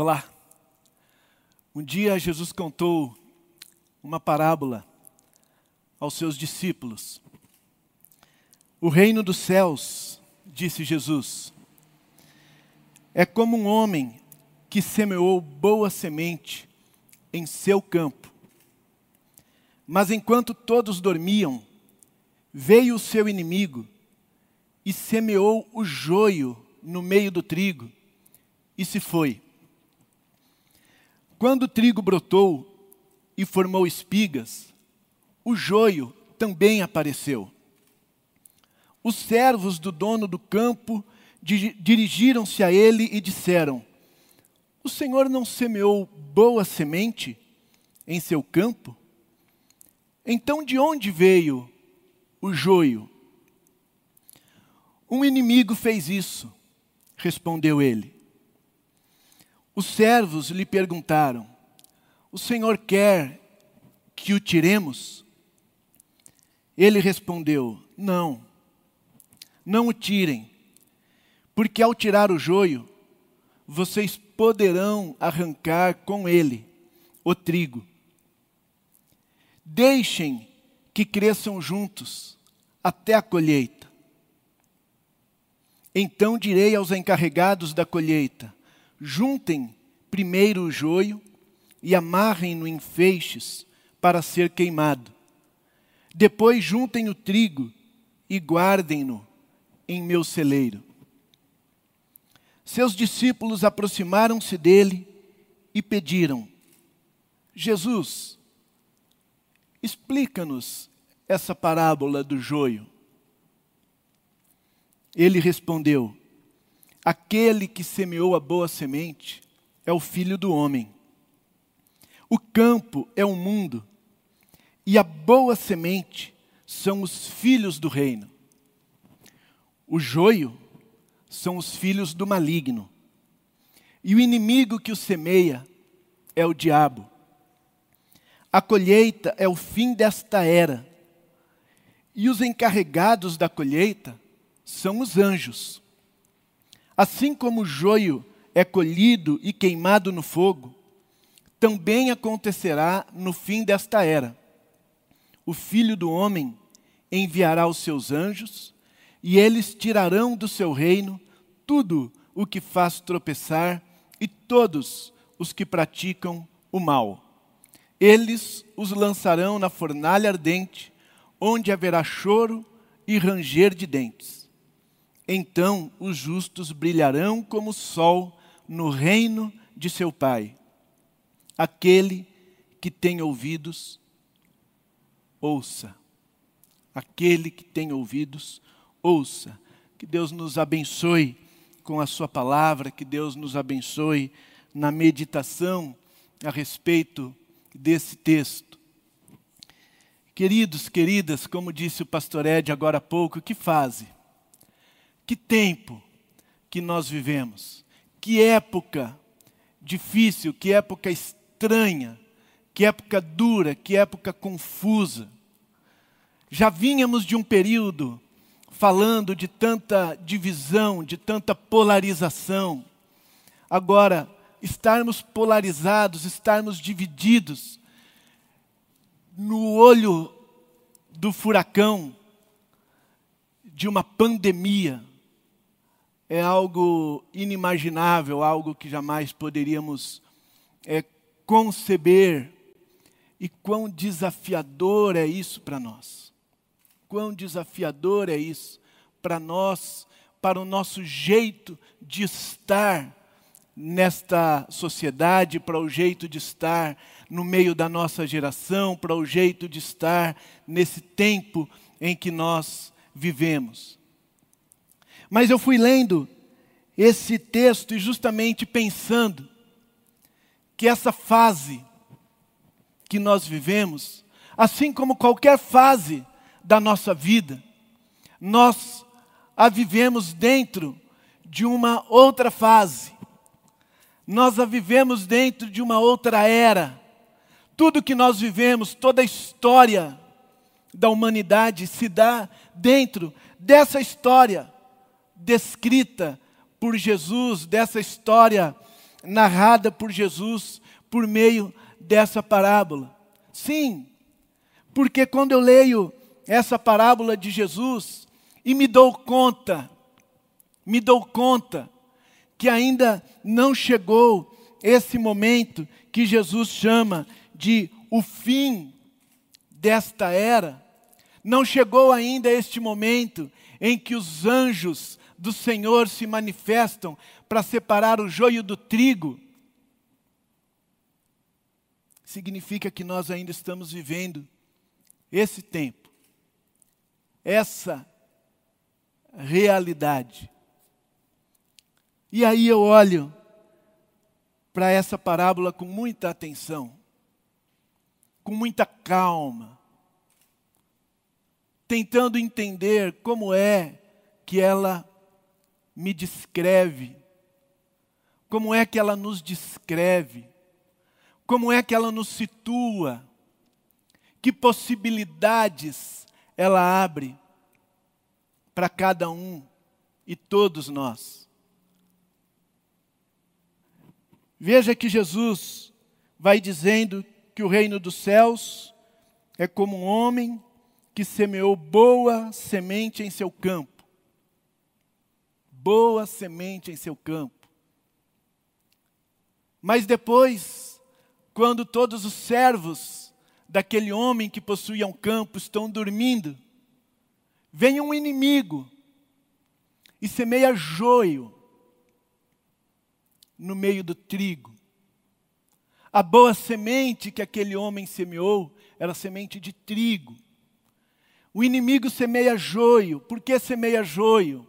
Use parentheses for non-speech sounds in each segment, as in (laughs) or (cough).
Olá. Um dia Jesus contou uma parábola aos seus discípulos. O reino dos céus, disse Jesus, é como um homem que semeou boa semente em seu campo. Mas enquanto todos dormiam, veio o seu inimigo e semeou o joio no meio do trigo e se foi. Quando o trigo brotou e formou espigas, o joio também apareceu. Os servos do dono do campo dirigiram-se a ele e disseram: O senhor não semeou boa semente em seu campo? Então de onde veio o joio? Um inimigo fez isso, respondeu ele. Os servos lhe perguntaram: O senhor quer que o tiremos? Ele respondeu: Não, não o tirem, porque ao tirar o joio, vocês poderão arrancar com ele o trigo. Deixem que cresçam juntos até a colheita. Então direi aos encarregados da colheita: Juntem primeiro o joio e amarrem-no em feixes para ser queimado. Depois juntem o trigo e guardem-no em meu celeiro. Seus discípulos aproximaram-se dele e pediram: Jesus, explica-nos essa parábola do joio. Ele respondeu: Aquele que semeou a boa semente é o filho do homem. O campo é o mundo, e a boa semente são os filhos do reino. O joio são os filhos do maligno, e o inimigo que o semeia é o diabo. A colheita é o fim desta era, e os encarregados da colheita são os anjos. Assim como o joio é colhido e queimado no fogo, também acontecerá no fim desta era. O filho do homem enviará os seus anjos, e eles tirarão do seu reino tudo o que faz tropeçar e todos os que praticam o mal. Eles os lançarão na fornalha ardente, onde haverá choro e ranger de dentes. Então os justos brilharão como o sol no reino de seu Pai. Aquele que tem ouvidos, ouça. Aquele que tem ouvidos, ouça. Que Deus nos abençoe com a Sua palavra, que Deus nos abençoe na meditação a respeito desse texto. Queridos, queridas, como disse o pastor Ed agora há pouco, que fase? Que tempo que nós vivemos, que época difícil, que época estranha, que época dura, que época confusa. Já vínhamos de um período falando de tanta divisão, de tanta polarização. Agora, estarmos polarizados, estarmos divididos, no olho do furacão, de uma pandemia, é algo inimaginável, algo que jamais poderíamos é, conceber. E quão desafiador é isso para nós. Quão desafiador é isso para nós, para o nosso jeito de estar nesta sociedade, para o jeito de estar no meio da nossa geração, para o jeito de estar nesse tempo em que nós vivemos. Mas eu fui lendo esse texto e justamente pensando que essa fase que nós vivemos, assim como qualquer fase da nossa vida, nós a vivemos dentro de uma outra fase. Nós a vivemos dentro de uma outra era. Tudo que nós vivemos, toda a história da humanidade se dá dentro dessa história descrita por Jesus, dessa história narrada por Jesus por meio dessa parábola. Sim, porque quando eu leio essa parábola de Jesus e me dou conta, me dou conta que ainda não chegou esse momento que Jesus chama de o fim desta era, não chegou ainda este momento em que os anjos do Senhor se manifestam para separar o joio do trigo. Significa que nós ainda estamos vivendo esse tempo, essa realidade. E aí eu olho para essa parábola com muita atenção, com muita calma, tentando entender como é que ela me descreve, como é que ela nos descreve, como é que ela nos situa, que possibilidades ela abre para cada um e todos nós. Veja que Jesus vai dizendo que o reino dos céus é como um homem que semeou boa semente em seu campo. Boa semente em seu campo. Mas depois, quando todos os servos daquele homem que possuía um campo estão dormindo, vem um inimigo e semeia joio no meio do trigo. A boa semente que aquele homem semeou era semente de trigo. O inimigo semeia joio. Por que semeia joio?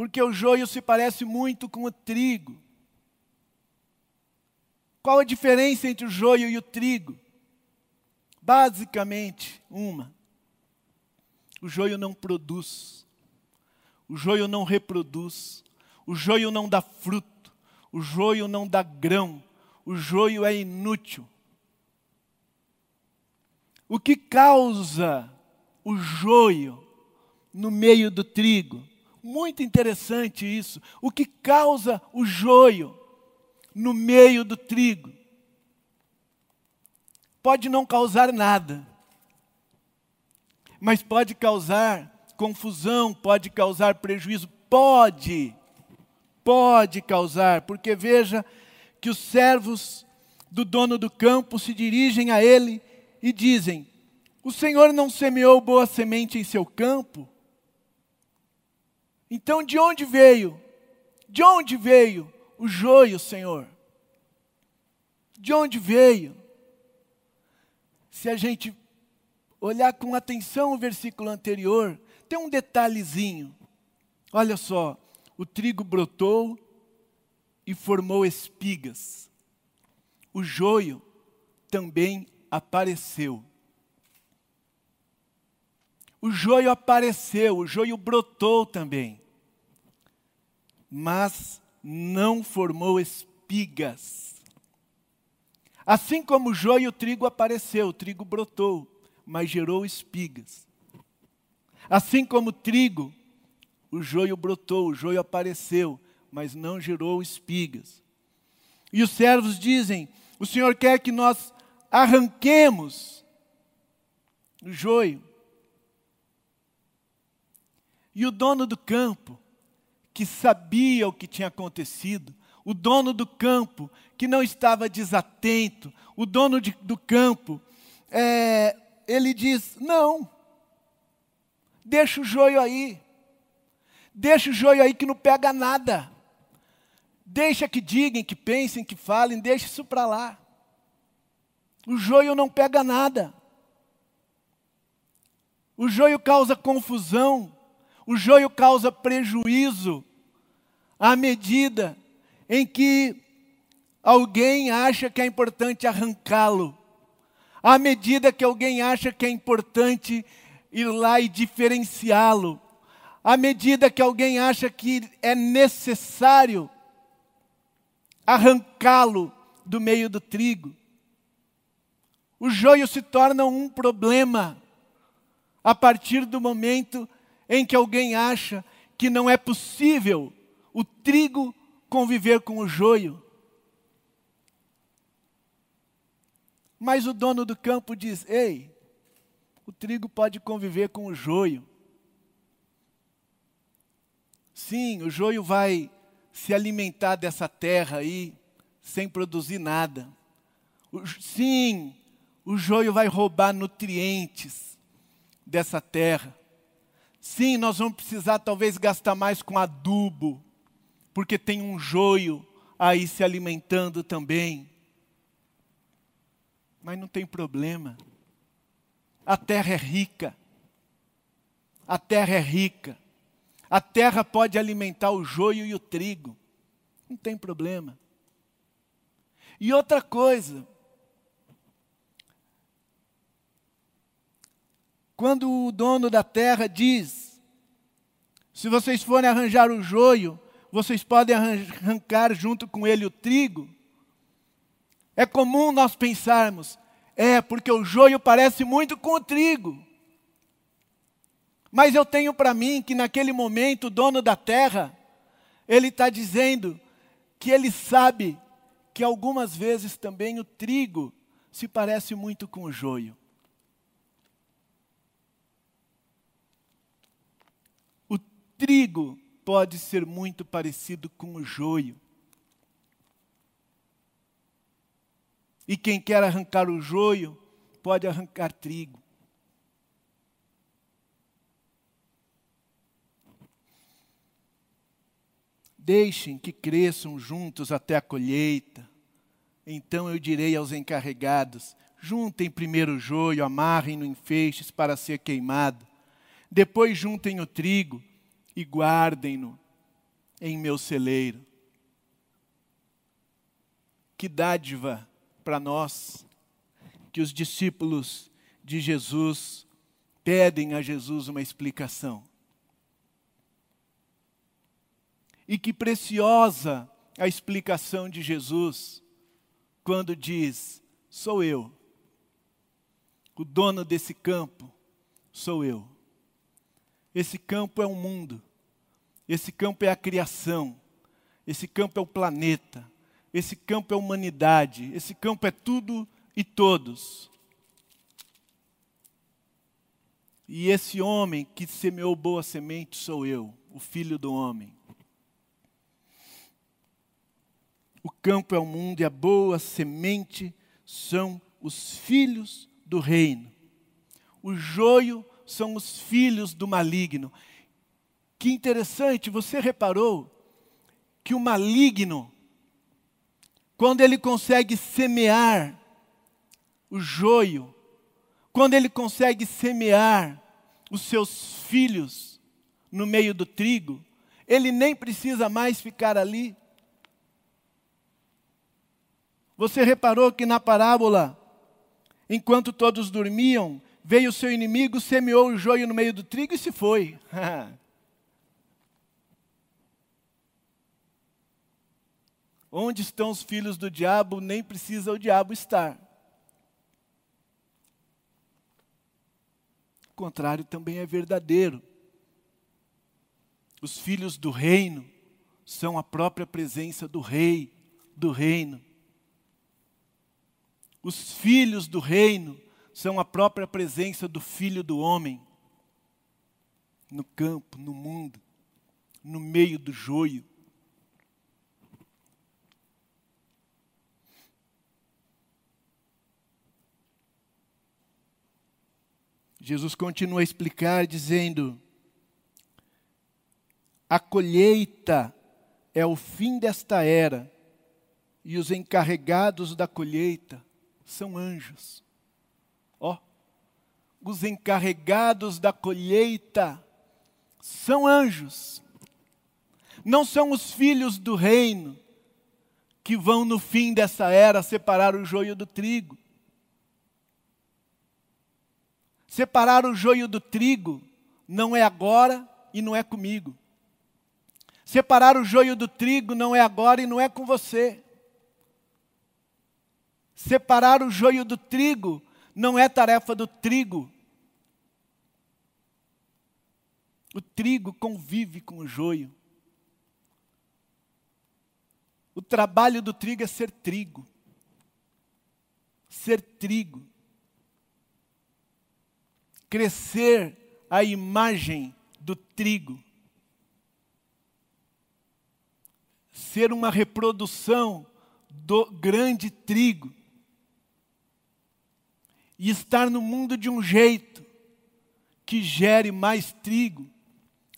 Porque o joio se parece muito com o trigo. Qual a diferença entre o joio e o trigo? Basicamente, uma. O joio não produz. O joio não reproduz. O joio não dá fruto. O joio não dá grão. O joio é inútil. O que causa o joio no meio do trigo? Muito interessante isso. O que causa o joio no meio do trigo? Pode não causar nada, mas pode causar confusão, pode causar prejuízo, pode, pode causar, porque veja que os servos do dono do campo se dirigem a ele e dizem: O Senhor não semeou boa semente em seu campo? Então de onde veio? De onde veio o joio, Senhor? De onde veio? Se a gente olhar com atenção o versículo anterior, tem um detalhezinho. Olha só, o trigo brotou e formou espigas. O joio também apareceu. O joio apareceu, o joio brotou também. Mas não formou espigas. Assim como o joio, o trigo apareceu, o trigo brotou, mas gerou espigas. Assim como o trigo, o joio brotou, o joio apareceu, mas não gerou espigas. E os servos dizem: O Senhor quer que nós arranquemos o joio. E o dono do campo, que sabia o que tinha acontecido, o dono do campo, que não estava desatento, o dono de, do campo, é, ele diz: Não, deixa o joio aí, deixa o joio aí que não pega nada, deixa que digam, que pensem, que falem, deixa isso para lá. O joio não pega nada. O joio causa confusão, o joio causa prejuízo à medida em que alguém acha que é importante arrancá-lo, à medida que alguém acha que é importante ir lá e diferenciá-lo, à medida que alguém acha que é necessário arrancá-lo do meio do trigo o joio se torna um problema a partir do momento em que alguém acha que não é possível trigo conviver com o joio. Mas o dono do campo diz: Ei, o trigo pode conviver com o joio. Sim, o joio vai se alimentar dessa terra aí sem produzir nada. Sim, o joio vai roubar nutrientes dessa terra. Sim, nós vamos precisar talvez gastar mais com adubo, porque tem um joio aí se alimentando também. Mas não tem problema. A terra é rica. A terra é rica. A terra pode alimentar o joio e o trigo. Não tem problema. E outra coisa, quando o dono da terra diz: se vocês forem arranjar o joio, vocês podem arrancar junto com ele o trigo. É comum nós pensarmos, é porque o joio parece muito com o trigo. Mas eu tenho para mim que naquele momento o dono da terra, ele está dizendo que ele sabe que algumas vezes também o trigo se parece muito com o joio. O trigo pode ser muito parecido com o joio. E quem quer arrancar o joio, pode arrancar trigo. Deixem que cresçam juntos até a colheita. Então eu direi aos encarregados: juntem primeiro o joio, amarrem-no em feixes para ser queimado. Depois juntem o trigo e guardem-no em meu celeiro. Que dádiva para nós que os discípulos de Jesus pedem a Jesus uma explicação. E que preciosa a explicação de Jesus quando diz: Sou eu, o dono desse campo, sou eu. Esse campo é o mundo, esse campo é a criação, esse campo é o planeta, esse campo é a humanidade, esse campo é tudo e todos. E esse homem que semeou boa semente sou eu, o filho do homem. O campo é o mundo e a boa semente são os filhos do reino. O joio são os filhos do maligno. Que interessante, você reparou que o maligno, quando ele consegue semear o joio, quando ele consegue semear os seus filhos no meio do trigo, ele nem precisa mais ficar ali. Você reparou que na parábola, enquanto todos dormiam, veio o seu inimigo, semeou o joio no meio do trigo e se foi. (laughs) Onde estão os filhos do diabo, nem precisa o diabo estar. O contrário também é verdadeiro. Os filhos do reino são a própria presença do rei, do reino. Os filhos do reino são a própria presença do filho do homem no campo, no mundo, no meio do joio. Jesus continua a explicar, dizendo: a colheita é o fim desta era, e os encarregados da colheita são anjos. Ó, oh, os encarregados da colheita são anjos. Não são os filhos do reino que vão no fim dessa era separar o joio do trigo. Separar o joio do trigo não é agora e não é comigo. Separar o joio do trigo não é agora e não é com você. Separar o joio do trigo não é tarefa do trigo. O trigo convive com o joio. O trabalho do trigo é ser trigo. Ser trigo. Crescer a imagem do trigo. Ser uma reprodução do grande trigo. E estar no mundo de um jeito que gere mais trigo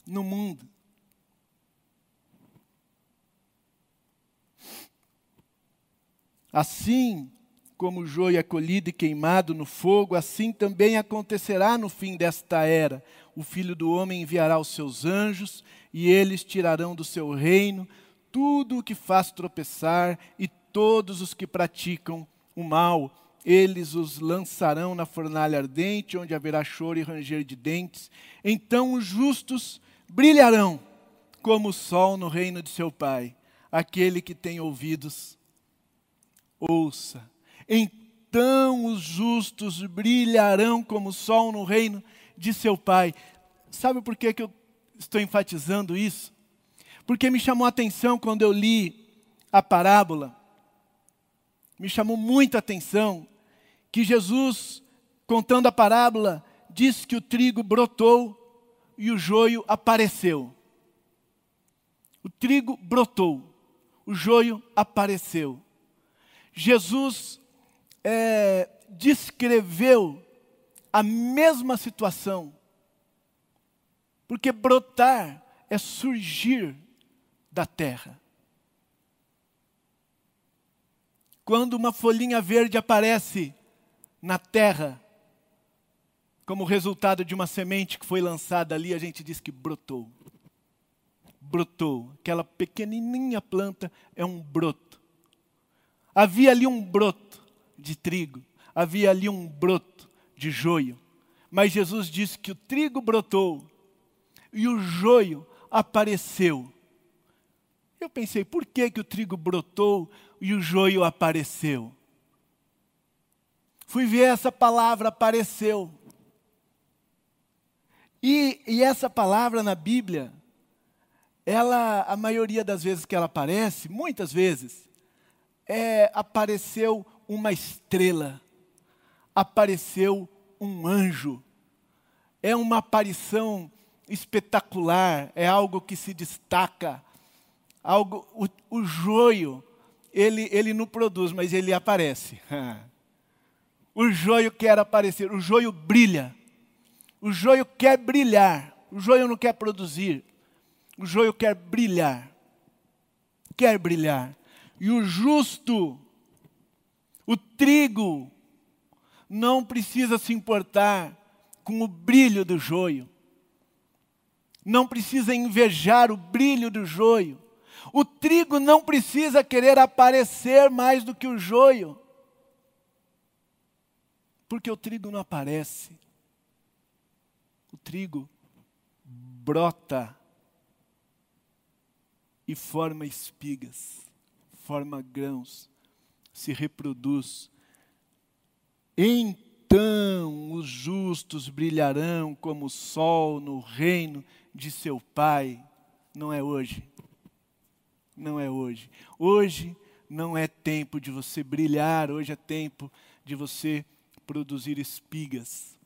no mundo. Assim como o joio é colhido e queimado no fogo, assim também acontecerá no fim desta era. O filho do homem enviará os seus anjos, e eles tirarão do seu reino tudo o que faz tropeçar e todos os que praticam o mal. Eles os lançarão na fornalha ardente, onde haverá choro e ranger de dentes. Então os justos brilharão como o sol no reino de seu Pai. Aquele que tem ouvidos, ouça. Então os justos brilharão como o sol no reino de seu Pai. Sabe por que, que eu estou enfatizando isso? Porque me chamou a atenção quando eu li a parábola, me chamou muita atenção que Jesus, contando a parábola, diz que o trigo brotou e o joio apareceu. O trigo brotou, o joio apareceu. Jesus é, descreveu a mesma situação, porque brotar é surgir da terra. Quando uma folhinha verde aparece na terra, como resultado de uma semente que foi lançada ali, a gente diz que brotou. Brotou. Aquela pequenininha planta é um broto. Havia ali um broto de trigo, havia ali um broto de joio. Mas Jesus disse que o trigo brotou e o joio apareceu. Eu pensei, por que, que o trigo brotou e o joio apareceu? Fui ver essa palavra apareceu. E, e essa palavra na Bíblia, ela, a maioria das vezes que ela aparece, muitas vezes, é, apareceu uma estrela, apareceu um anjo. É uma aparição espetacular, é algo que se destaca. Algo, o, o joio, ele, ele não produz, mas ele aparece. (laughs) o joio quer aparecer, o joio brilha. O joio quer brilhar. O joio não quer produzir. O joio quer brilhar. Quer brilhar. E o justo, o trigo, não precisa se importar com o brilho do joio. Não precisa invejar o brilho do joio. O trigo não precisa querer aparecer mais do que o joio. Porque o trigo não aparece o trigo brota e forma espigas, forma grãos, se reproduz. Então os justos brilharão como o sol no reino de seu Pai. Não é hoje. Não é hoje. Hoje não é tempo de você brilhar, hoje é tempo de você produzir espigas.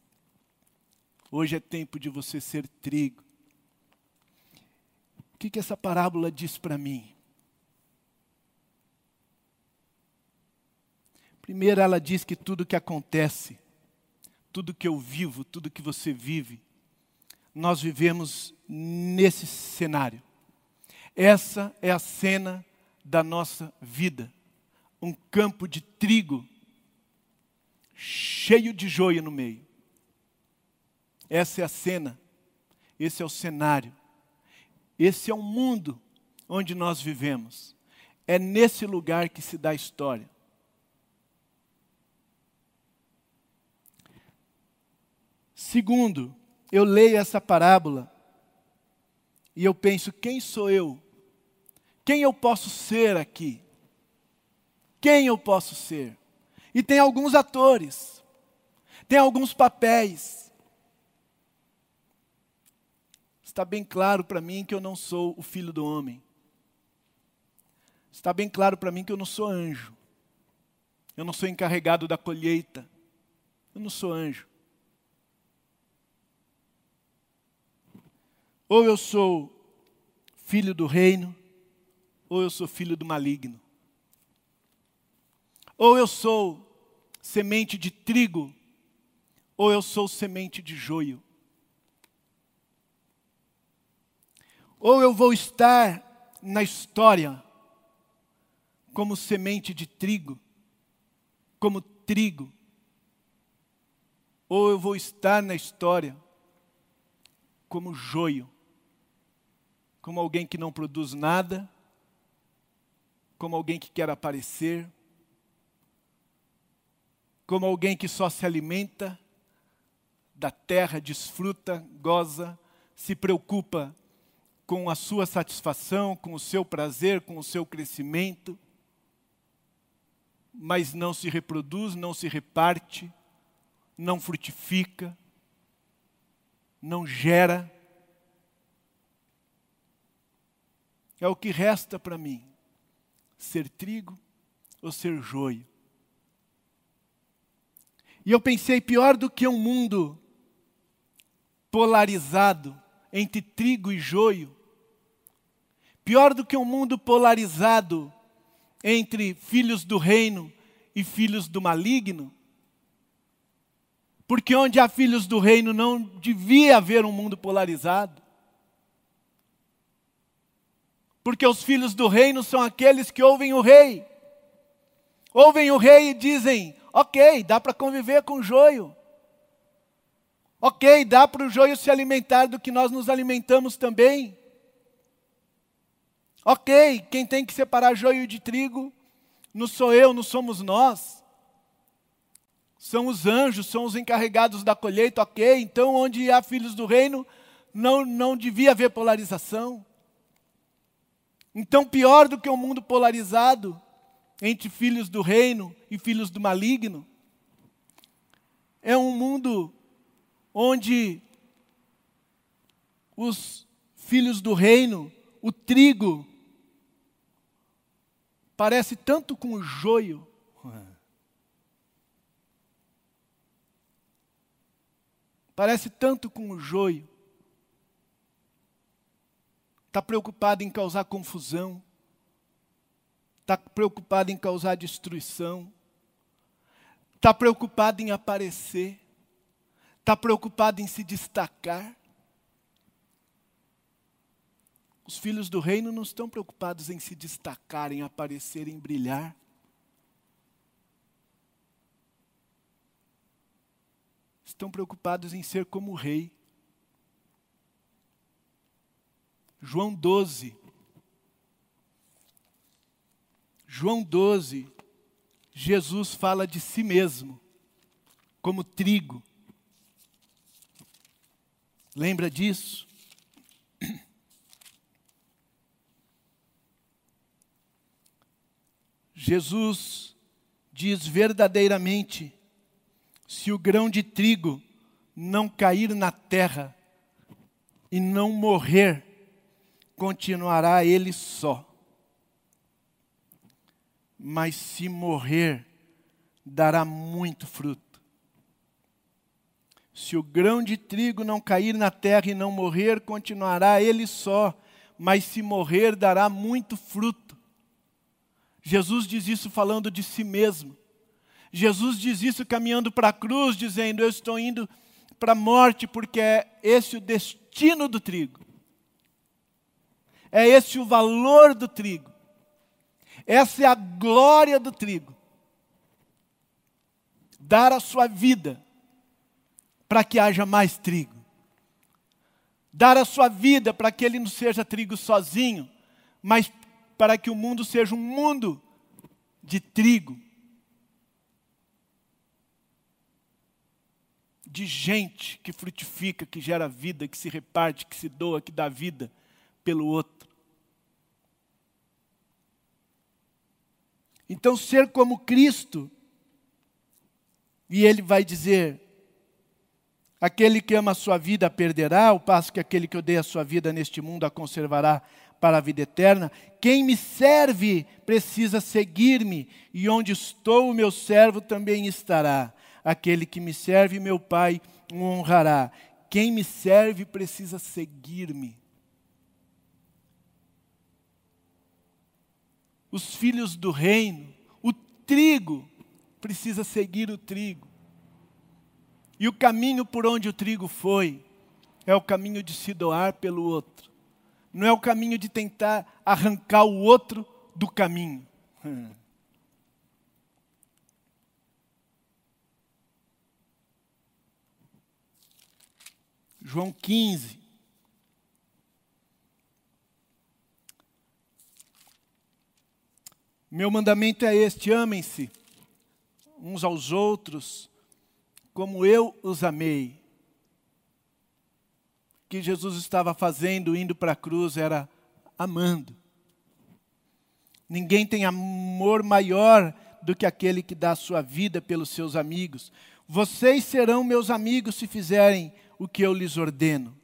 Hoje é tempo de você ser trigo. O que, que essa parábola diz para mim? Primeiro, ela diz que tudo que acontece, tudo que eu vivo, tudo que você vive, nós vivemos nesse cenário. Essa é a cena da nossa vida. Um campo de trigo cheio de joio no meio. Essa é a cena, esse é o cenário, esse é o mundo onde nós vivemos. É nesse lugar que se dá a história. Segundo, eu leio essa parábola e eu penso: quem sou eu? Quem eu posso ser aqui? Quem eu posso ser? E tem alguns atores, tem alguns papéis, está bem claro para mim que eu não sou o filho do homem. está bem claro para mim que eu não sou anjo. Eu não sou encarregado da colheita. Eu não sou anjo. Ou eu sou filho do reino, ou eu sou filho do maligno. Ou eu sou semente de trigo, ou eu sou semente de joio. Ou eu vou estar na história como semente de trigo, como trigo, ou eu vou estar na história como joio, como alguém que não produz nada, como alguém que quer aparecer, como alguém que só se alimenta da terra, desfruta, goza, se preocupa com a sua satisfação, com o seu prazer, com o seu crescimento, mas não se reproduz, não se reparte, não frutifica, não gera. É o que resta para mim: ser trigo ou ser joio. E eu pensei, pior do que um mundo polarizado entre trigo e joio, pior do que um mundo polarizado entre filhos do reino e filhos do maligno, porque onde há filhos do reino não devia haver um mundo polarizado. Porque os filhos do reino são aqueles que ouvem o rei. Ouvem o rei e dizem: ok, dá para conviver com o joio. Ok, dá para o joio se alimentar do que nós nos alimentamos também. Ok, quem tem que separar joio de trigo não sou eu, não somos nós. São os anjos, são os encarregados da colheita, ok. Então, onde há filhos do reino, não, não devia haver polarização. Então, pior do que um mundo polarizado entre filhos do reino e filhos do maligno, é um mundo onde os filhos do reino, o trigo, parece tanto com o joio. Parece tanto com o joio está preocupado em causar confusão, está preocupado em causar destruição, está preocupado em aparecer, está preocupado em se destacar. Os filhos do reino não estão preocupados em se destacar, em aparecer, em brilhar. Estão preocupados em ser como o rei. João 12. João 12, Jesus fala de si mesmo como trigo. Lembra disso? Jesus diz verdadeiramente: se o grão de trigo não cair na terra e não morrer, continuará ele só. Mas se morrer, dará muito fruto. Se o grão de trigo não cair na terra e não morrer, continuará ele só, mas se morrer, dará muito fruto. Jesus diz isso falando de si mesmo. Jesus diz isso caminhando para a cruz, dizendo: Eu estou indo para a morte, porque é esse o destino do trigo. É esse o valor do trigo. Essa é a glória do trigo. Dar a sua vida para que haja mais trigo. Dar a sua vida para que ele não seja trigo sozinho, mas para que o mundo seja um mundo de trigo. De gente que frutifica, que gera vida, que se reparte, que se doa, que dá vida pelo outro. Então, ser como Cristo, e ele vai dizer: aquele que ama a sua vida perderá, ao passo que aquele que odeia a sua vida neste mundo a conservará para a vida eterna. Quem me serve precisa seguir-me, e onde estou, o meu servo também estará. Aquele que me serve, meu Pai o honrará. Quem me serve precisa seguir-me. Os filhos do reino, o trigo precisa seguir o trigo. E o caminho por onde o trigo foi é o caminho de se doar pelo outro. Não é o caminho de tentar arrancar o outro do caminho. (laughs) João 15. Meu mandamento é este: amem-se uns aos outros, como eu os amei. O que Jesus estava fazendo, indo para a cruz, era amando. Ninguém tem amor maior do que aquele que dá a sua vida pelos seus amigos. Vocês serão meus amigos se fizerem o que eu lhes ordeno.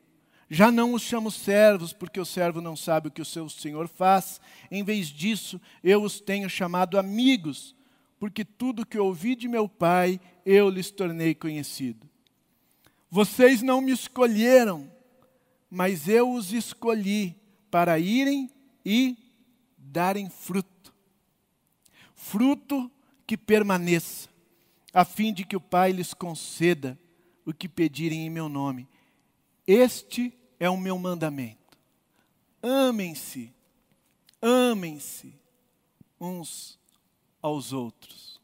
Já não os chamo servos, porque o servo não sabe o que o seu senhor faz. Em vez disso, eu os tenho chamado amigos, porque tudo que ouvi de meu Pai, eu lhes tornei conhecido. Vocês não me escolheram, mas eu os escolhi para irem e darem fruto. Fruto que permaneça, a fim de que o Pai lhes conceda o que pedirem em meu nome. Este é o meu mandamento. Amem-se, amem-se uns aos outros.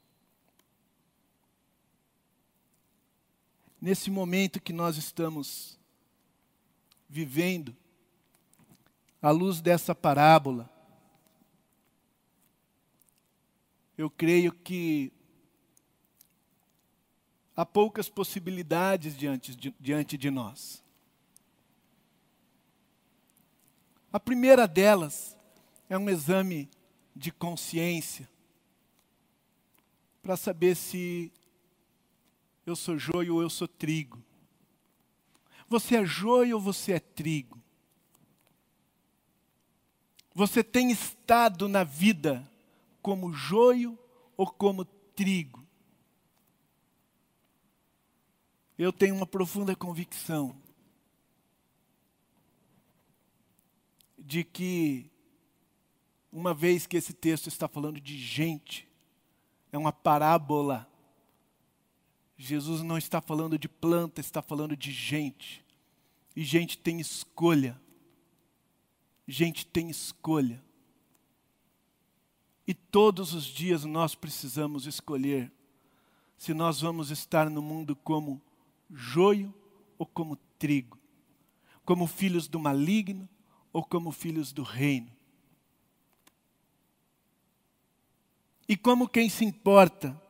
Nesse momento que nós estamos vivendo, à luz dessa parábola, eu creio que há poucas possibilidades diante de, diante de nós. A primeira delas é um exame de consciência para saber se eu sou joio ou eu sou trigo. Você é joio ou você é trigo? Você tem estado na vida como joio ou como trigo? eu tenho uma profunda convicção de que, uma vez que esse texto está falando de gente, é uma parábola. Jesus não está falando de planta, está falando de gente. E gente tem escolha. Gente tem escolha. E todos os dias nós precisamos escolher se nós vamos estar no mundo como joio ou como trigo, como filhos do maligno ou como filhos do reino. E como quem se importa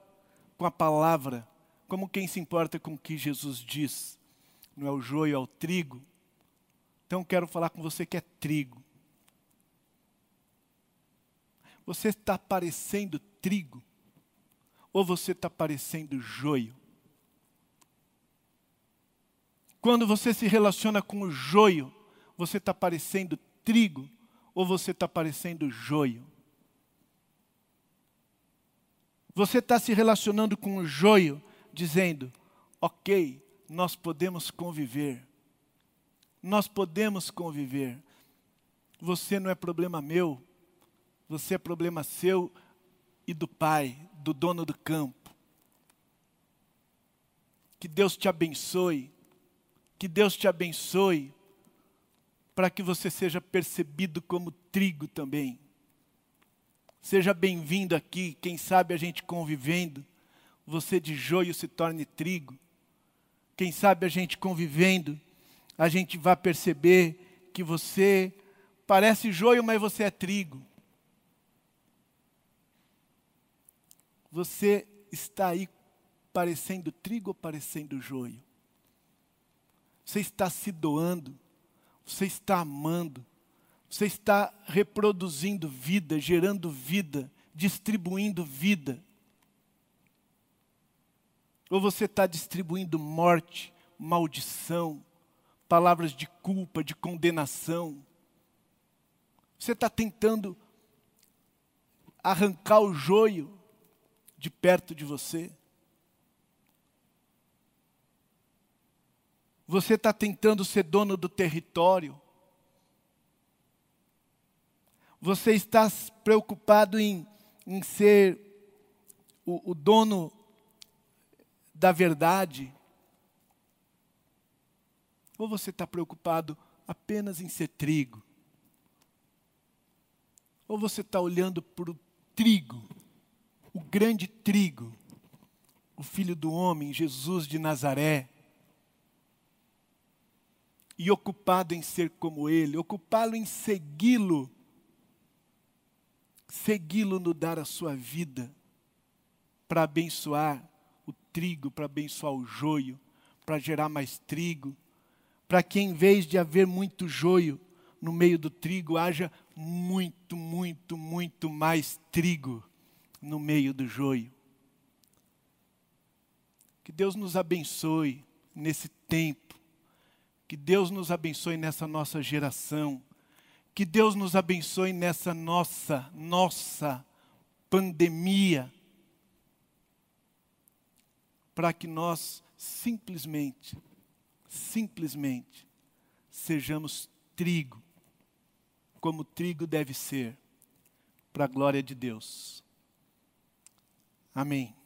com a palavra, como quem se importa com o que Jesus diz, não é o joio, é o trigo. Então quero falar com você que é trigo. Você está parecendo trigo ou você está parecendo joio? Quando você se relaciona com o joio, você está parecendo trigo ou você está parecendo joio? Você está se relacionando com o joio, dizendo: ok, nós podemos conviver. Nós podemos conviver. Você não é problema meu, você é problema seu e do Pai, do dono do campo. Que Deus te abençoe que Deus te abençoe, para que você seja percebido como trigo também. Seja bem-vindo aqui, quem sabe a gente convivendo, você de joio se torne trigo. Quem sabe a gente convivendo, a gente vai perceber que você parece joio, mas você é trigo. Você está aí parecendo trigo ou parecendo joio? Você está se doando, você está amando, você está reproduzindo vida, gerando vida, distribuindo vida. Ou você está distribuindo morte, maldição, palavras de culpa, de condenação. Você está tentando arrancar o joio de perto de você? Você está tentando ser dono do território? Você está preocupado em, em ser o, o dono da verdade? Ou você está preocupado apenas em ser trigo? Ou você está olhando para o trigo, o grande trigo, o filho do homem, Jesus de Nazaré, e ocupado em ser como ele, ocupá-lo em segui-lo, segui-lo no dar a sua vida, para abençoar o trigo, para abençoar o joio, para gerar mais trigo, para que em vez de haver muito joio no meio do trigo, haja muito, muito, muito mais trigo no meio do joio. Que Deus nos abençoe nesse tempo, que Deus nos abençoe nessa nossa geração, que Deus nos abençoe nessa nossa, nossa pandemia para que nós simplesmente, simplesmente, sejamos trigo, como trigo deve ser, para a glória de Deus. Amém.